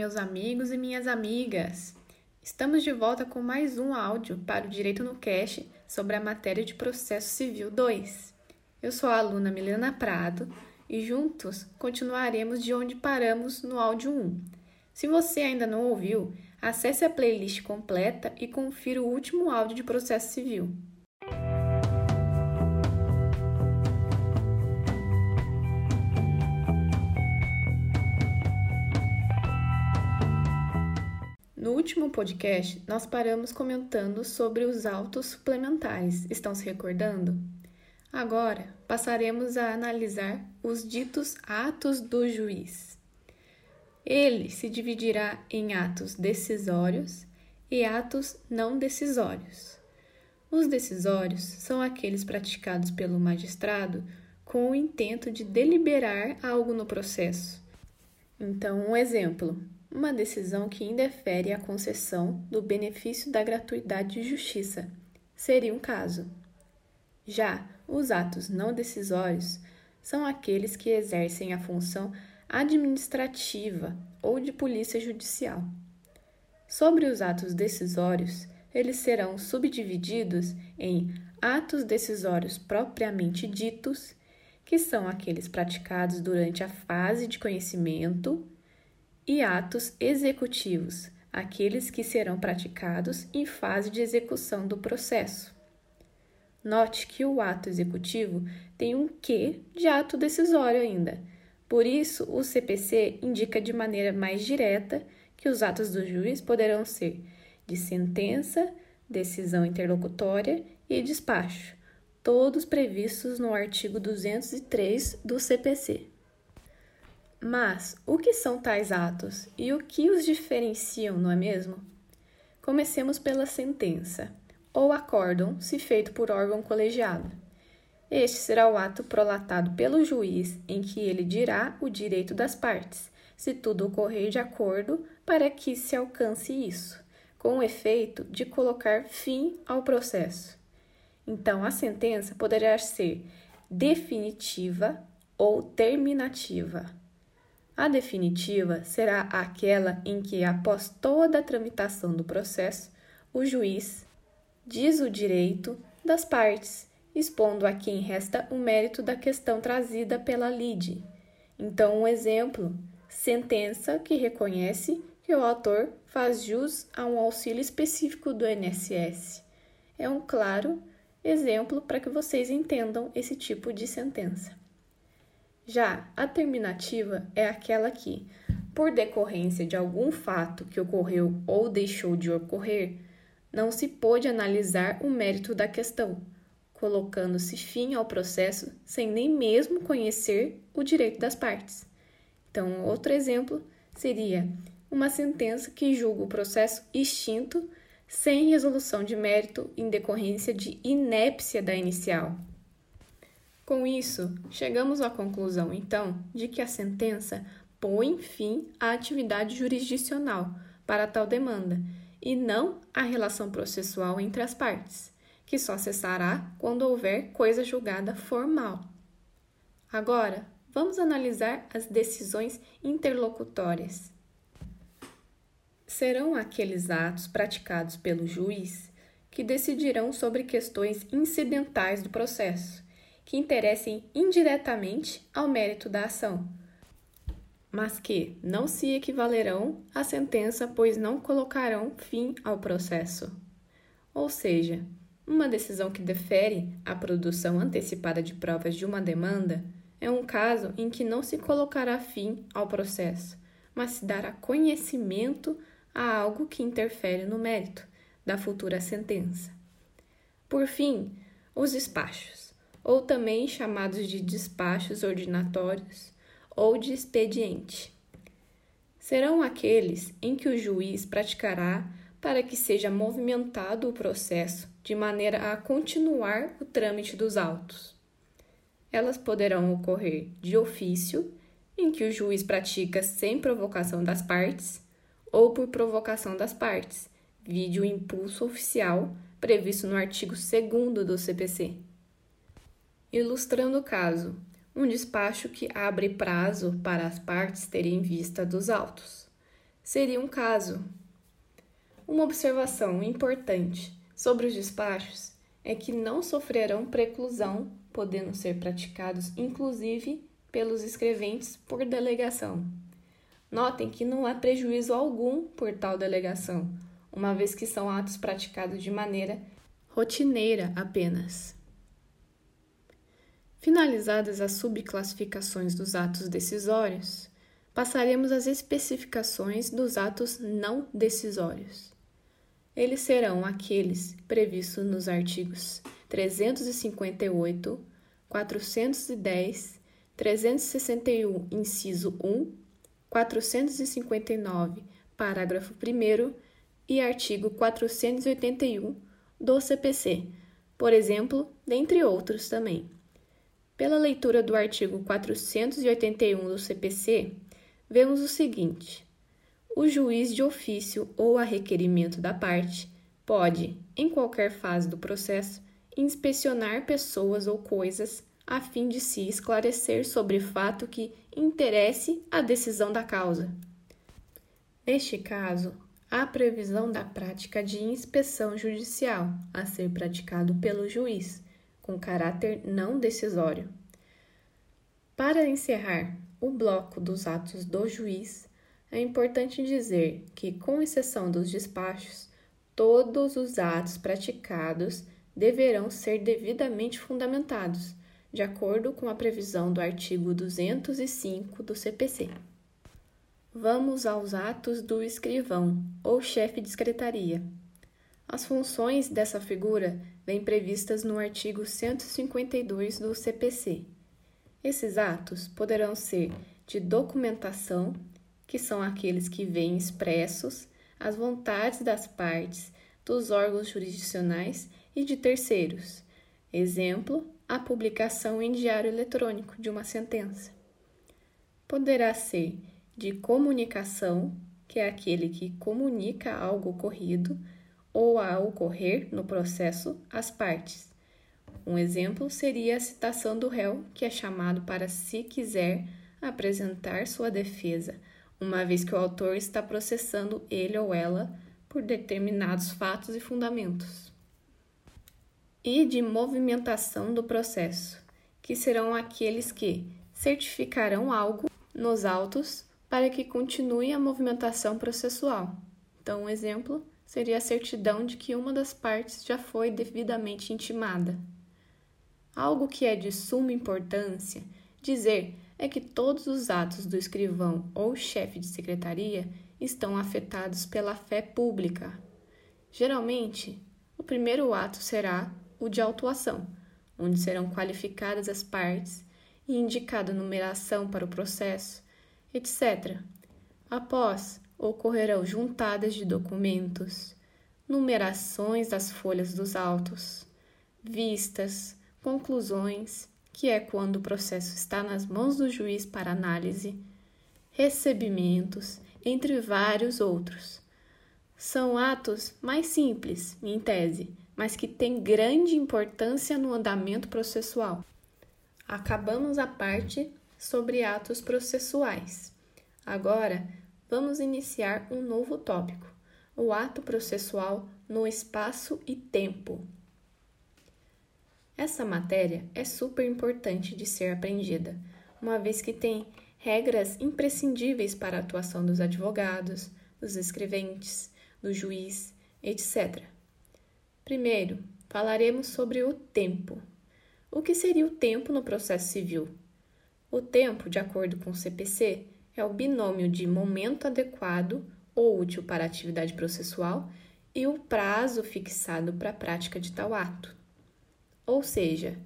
meus amigos e minhas amigas! Estamos de volta com mais um áudio para o Direito no Cash sobre a matéria de Processo Civil 2. Eu sou a aluna Milena Prado e juntos continuaremos de onde paramos no áudio 1. Se você ainda não ouviu, acesse a playlist completa e confira o último áudio de Processo Civil. Último podcast, nós paramos comentando sobre os autos suplementares. Estão se recordando? Agora, passaremos a analisar os ditos atos do juiz. Ele se dividirá em atos decisórios e atos não decisórios. Os decisórios são aqueles praticados pelo magistrado com o intento de deliberar algo no processo. Então, um exemplo: uma decisão que indefere a concessão do benefício da gratuidade de justiça. Seria um caso. Já os atos não decisórios são aqueles que exercem a função administrativa ou de polícia judicial. Sobre os atos decisórios, eles serão subdivididos em atos decisórios propriamente ditos, que são aqueles praticados durante a fase de conhecimento e atos executivos, aqueles que serão praticados em fase de execução do processo. Note que o ato executivo tem um quê de ato decisório ainda. Por isso, o CPC indica de maneira mais direta que os atos do juiz poderão ser de sentença, decisão interlocutória e despacho, todos previstos no artigo 203 do CPC. Mas o que são tais atos e o que os diferenciam, não é mesmo? Comecemos pela sentença, ou acórdão, se feito por órgão colegiado. Este será o ato prolatado pelo juiz em que ele dirá o direito das partes, se tudo ocorrer de acordo, para que se alcance isso, com o efeito de colocar fim ao processo. Então, a sentença poderá ser definitiva ou terminativa. A definitiva será aquela em que, após toda a tramitação do processo, o juiz diz o direito das partes, expondo a quem resta o mérito da questão trazida pela lide. Então, um exemplo: sentença que reconhece que o autor faz jus a um auxílio específico do INSS. É um claro exemplo para que vocês entendam esse tipo de sentença. Já a terminativa é aquela que, por decorrência de algum fato que ocorreu ou deixou de ocorrer, não se pôde analisar o mérito da questão, colocando-se fim ao processo sem nem mesmo conhecer o direito das partes. Então, outro exemplo seria uma sentença que julga o processo extinto sem resolução de mérito em decorrência de inépcia da inicial. Com isso, chegamos à conclusão, então, de que a sentença põe fim à atividade jurisdicional para tal demanda e não à relação processual entre as partes, que só cessará quando houver coisa julgada formal. Agora, vamos analisar as decisões interlocutórias. Serão aqueles atos praticados pelo juiz que decidirão sobre questões incidentais do processo que interessem indiretamente ao mérito da ação, mas que não se equivalerão à sentença, pois não colocarão fim ao processo. Ou seja, uma decisão que defere a produção antecipada de provas de uma demanda é um caso em que não se colocará fim ao processo, mas se dará conhecimento a algo que interfere no mérito da futura sentença. Por fim, os despachos ou também chamados de despachos ordinatórios ou de expediente. Serão aqueles em que o juiz praticará para que seja movimentado o processo de maneira a continuar o trâmite dos autos. Elas poderão ocorrer de ofício, em que o juiz pratica sem provocação das partes, ou por provocação das partes, vide o impulso oficial previsto no artigo 2 do CPC. Ilustrando o caso, um despacho que abre prazo para as partes terem vista dos autos. seria um caso. Uma observação importante sobre os despachos é que não sofrerão preclusão, podendo ser praticados inclusive pelos escreventes por delegação. Notem que não há prejuízo algum por tal delegação, uma vez que são atos praticados de maneira rotineira apenas. Finalizadas as subclassificações dos atos decisórios, passaremos às especificações dos atos não decisórios. Eles serão aqueles previstos nos artigos 358, 410, 361, inciso 1 459, parágrafo 1 e artigo 481 do CPC, por exemplo, dentre outros também. Pela leitura do artigo 481 do CPC, vemos o seguinte: o juiz de ofício ou a requerimento da parte pode, em qualquer fase do processo, inspecionar pessoas ou coisas a fim de se esclarecer sobre fato que interesse a decisão da causa. Neste caso, há previsão da prática de inspeção judicial a ser praticado pelo juiz, com caráter não decisório. Para encerrar o bloco dos atos do juiz, é importante dizer que, com exceção dos despachos, todos os atos praticados deverão ser devidamente fundamentados de acordo com a previsão do artigo 205 do CPC. Vamos aos atos do escrivão ou chefe de secretaria. As funções dessa figura vêm previstas no artigo 152 do CPC. Esses atos poderão ser de documentação, que são aqueles que vêm expressos as vontades das partes, dos órgãos jurisdicionais e de terceiros. Exemplo, a publicação em diário eletrônico de uma sentença. Poderá ser de comunicação, que é aquele que comunica algo ocorrido ou a ocorrer no processo às partes. Um exemplo seria a citação do réu, que é chamado para, se quiser, apresentar sua defesa, uma vez que o autor está processando ele ou ela por determinados fatos e fundamentos e de movimentação do processo, que serão aqueles que certificarão algo nos autos para que continue a movimentação processual. Então, um exemplo seria a certidão de que uma das partes já foi devidamente intimada. Algo que é de suma importância dizer é que todos os atos do escrivão ou chefe de secretaria estão afetados pela fé pública. Geralmente, o primeiro ato será o de autuação, onde serão qualificadas as partes e indicada numeração para o processo, etc. Após, ocorrerão juntadas de documentos, numerações das folhas dos autos, vistas, conclusões, que é quando o processo está nas mãos do juiz para análise, recebimentos, entre vários outros. São atos mais simples, em tese, mas que tem grande importância no andamento processual. Acabamos a parte sobre atos processuais. Agora, vamos iniciar um novo tópico: o ato processual no espaço e tempo. Essa matéria é super importante de ser aprendida, uma vez que tem regras imprescindíveis para a atuação dos advogados, dos escreventes, do juiz, etc. Primeiro, falaremos sobre o tempo. O que seria o tempo no processo civil? O tempo, de acordo com o CPC, é o binômio de momento adequado ou útil para a atividade processual e o prazo fixado para a prática de tal ato. Ou seja,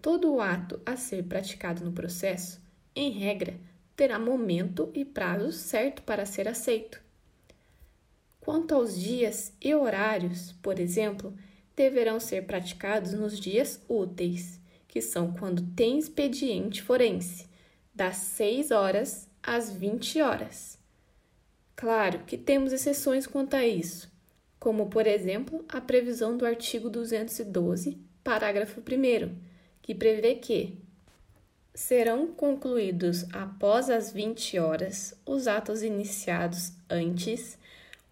todo o ato a ser praticado no processo, em regra, terá momento e prazo certo para ser aceito. Quanto aos dias e horários, por exemplo, deverão ser praticados nos dias úteis, que são quando tem expediente forense, das 6 horas às 20 horas. Claro que temos exceções quanto a isso, como, por exemplo, a previsão do artigo 212, parágrafo 1, que prevê que, Serão concluídos após as 20 horas os atos iniciados antes,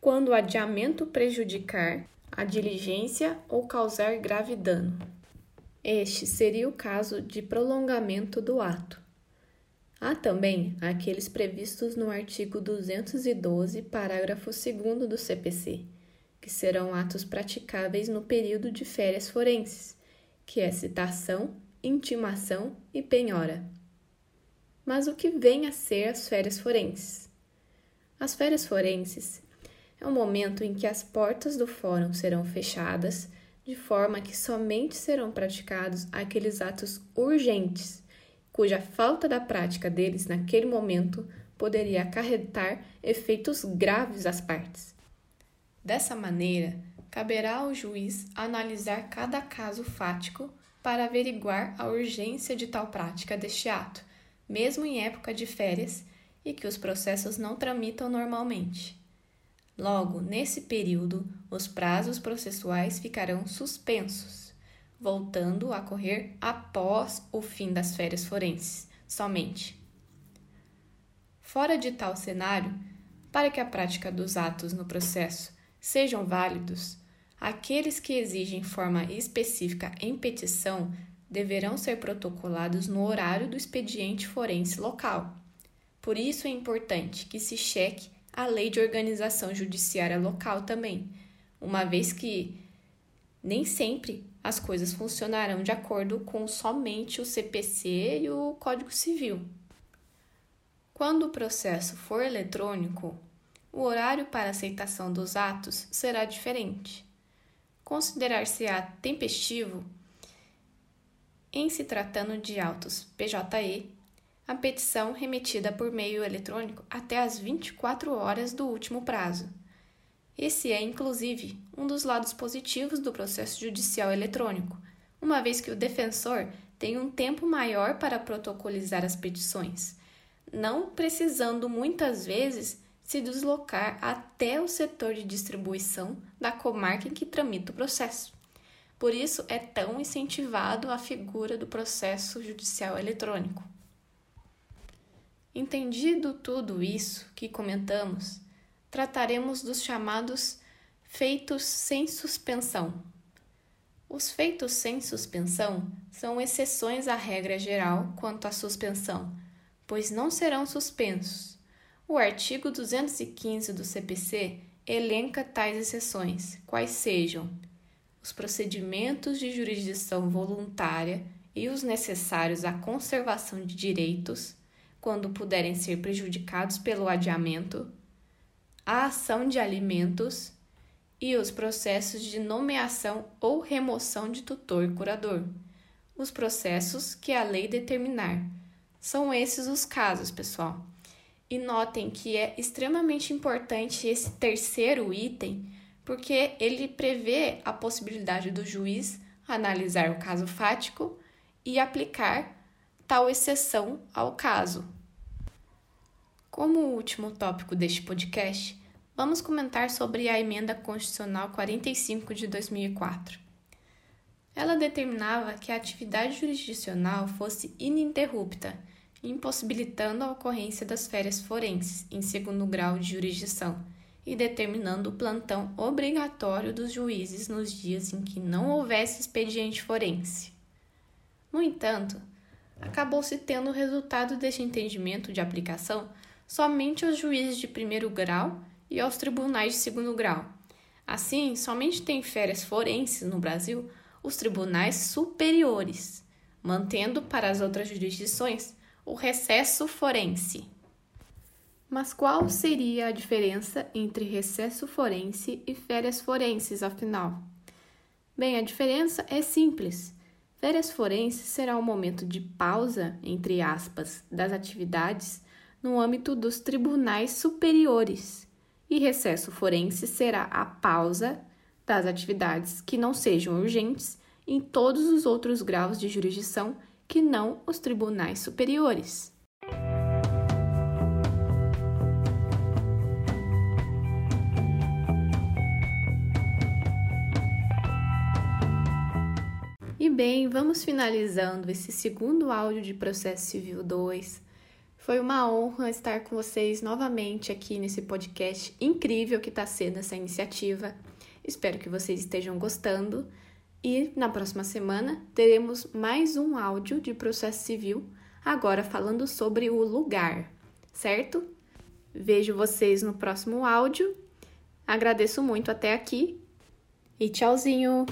quando o adiamento prejudicar a diligência ou causar grave dano. Este seria o caso de prolongamento do ato. Há também aqueles previstos no artigo 212, parágrafo 2 do CPC, que serão atos praticáveis no período de férias forenses, que é citação, intimação e penhora. Mas o que vem a ser as férias forenses? As férias forenses é o momento em que as portas do fórum serão fechadas, de forma que somente serão praticados aqueles atos urgentes cuja falta da prática deles naquele momento poderia acarretar efeitos graves às partes. Dessa maneira, caberá ao juiz analisar cada caso fático para averiguar a urgência de tal prática deste ato, mesmo em época de férias e que os processos não tramitam normalmente. Logo, nesse período, os prazos processuais ficarão suspensos voltando a correr após o fim das férias forenses, somente. Fora de tal cenário, para que a prática dos atos no processo sejam válidos, aqueles que exigem forma específica em petição deverão ser protocolados no horário do expediente forense local. Por isso é importante que se cheque a lei de organização judiciária local também, uma vez que nem sempre as coisas funcionarão de acordo com somente o CPC e o Código Civil. Quando o processo for eletrônico, o horário para aceitação dos atos será diferente. Considerar-se-á tempestivo em se tratando de autos PJE, a petição remetida por meio eletrônico até as 24 horas do último prazo esse é, inclusive, um dos lados positivos do processo judicial eletrônico, uma vez que o defensor tem um tempo maior para protocolizar as petições, não precisando muitas vezes se deslocar até o setor de distribuição da comarca em que tramita o processo. Por isso é tão incentivado a figura do processo judicial eletrônico. Entendido tudo isso que comentamos, trataremos dos chamados feitos sem suspensão. Os feitos sem suspensão são exceções à regra geral quanto à suspensão, pois não serão suspensos. O artigo 215 do CPC elenca tais exceções, quais sejam os procedimentos de jurisdição voluntária e os necessários à conservação de direitos, quando puderem ser prejudicados pelo adiamento, a ação de alimentos e os processos de nomeação ou remoção de tutor curador. Os processos que a lei determinar. São esses os casos, pessoal. E notem que é extremamente importante esse terceiro item, porque ele prevê a possibilidade do juiz analisar o caso fático e aplicar tal exceção ao caso. Como último tópico deste podcast, vamos comentar sobre a Emenda Constitucional 45 de 2004. Ela determinava que a atividade jurisdicional fosse ininterrupta, impossibilitando a ocorrência das férias forenses em segundo grau de jurisdição e determinando o plantão obrigatório dos juízes nos dias em que não houvesse expediente forense. No entanto, acabou-se tendo o resultado deste entendimento de aplicação somente aos juízes de primeiro grau e aos tribunais de segundo grau. Assim, somente tem férias forenses no Brasil os tribunais superiores, mantendo para as outras jurisdições o recesso forense. Mas qual seria a diferença entre recesso forense e férias forenses, afinal? Bem, a diferença é simples. Férias forenses será um momento de pausa, entre aspas, das atividades no âmbito dos tribunais superiores e recesso forense será a pausa das atividades que não sejam urgentes em todos os outros graus de jurisdição que não os tribunais superiores. E bem, vamos finalizando esse segundo áudio de Processo Civil 2. Foi uma honra estar com vocês novamente aqui nesse podcast incrível que está sendo essa iniciativa. Espero que vocês estejam gostando. E na próxima semana teremos mais um áudio de processo civil, agora falando sobre o lugar, certo? Vejo vocês no próximo áudio. Agradeço muito até aqui e tchauzinho!